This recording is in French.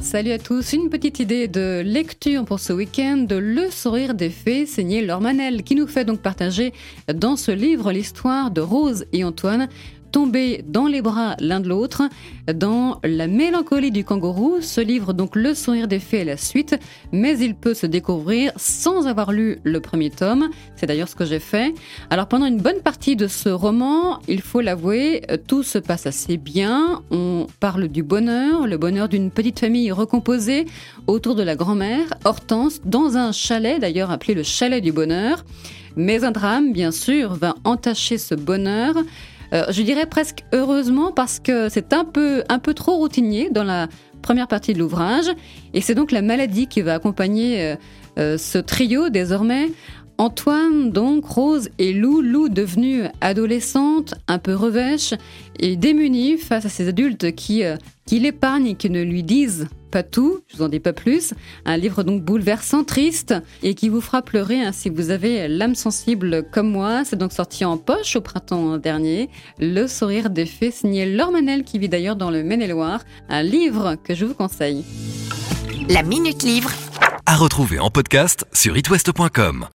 Salut à tous, une petite idée de lecture pour ce week-end de Le sourire des fées, signé Laure Manel, qui nous fait donc partager dans ce livre l'histoire de Rose et Antoine, tomber dans les bras l'un de l'autre, dans La mélancolie du kangourou, ce livre donc Le sourire des fées est la suite, mais il peut se découvrir sans avoir lu le premier tome, c'est d'ailleurs ce que j'ai fait. Alors pendant une bonne partie de ce roman, il faut l'avouer, tout se passe assez bien, parle du bonheur, le bonheur d'une petite famille recomposée autour de la grand-mère, Hortense, dans un chalet d'ailleurs appelé le chalet du bonheur. Mais un drame, bien sûr, va entacher ce bonheur. Euh, je dirais presque heureusement parce que c'est un peu, un peu trop routinier dans la première partie de l'ouvrage. Et c'est donc la maladie qui va accompagner euh, euh, ce trio désormais. Antoine, donc, Rose et Lou, Lou devenue adolescente, un peu revêche et démunie face à ces adultes qui, qui l'épargnent et qui ne lui disent pas tout, je vous en dis pas plus. Un livre donc bouleversant, triste et qui vous fera pleurer hein, si vous avez l'âme sensible comme moi. C'est donc sorti en poche au printemps dernier. Le sourire des fées, signé Laure Manel qui vit d'ailleurs dans le Maine-et-Loire. Un livre que je vous conseille. La Minute Livre. À retrouver en podcast sur itwest.com.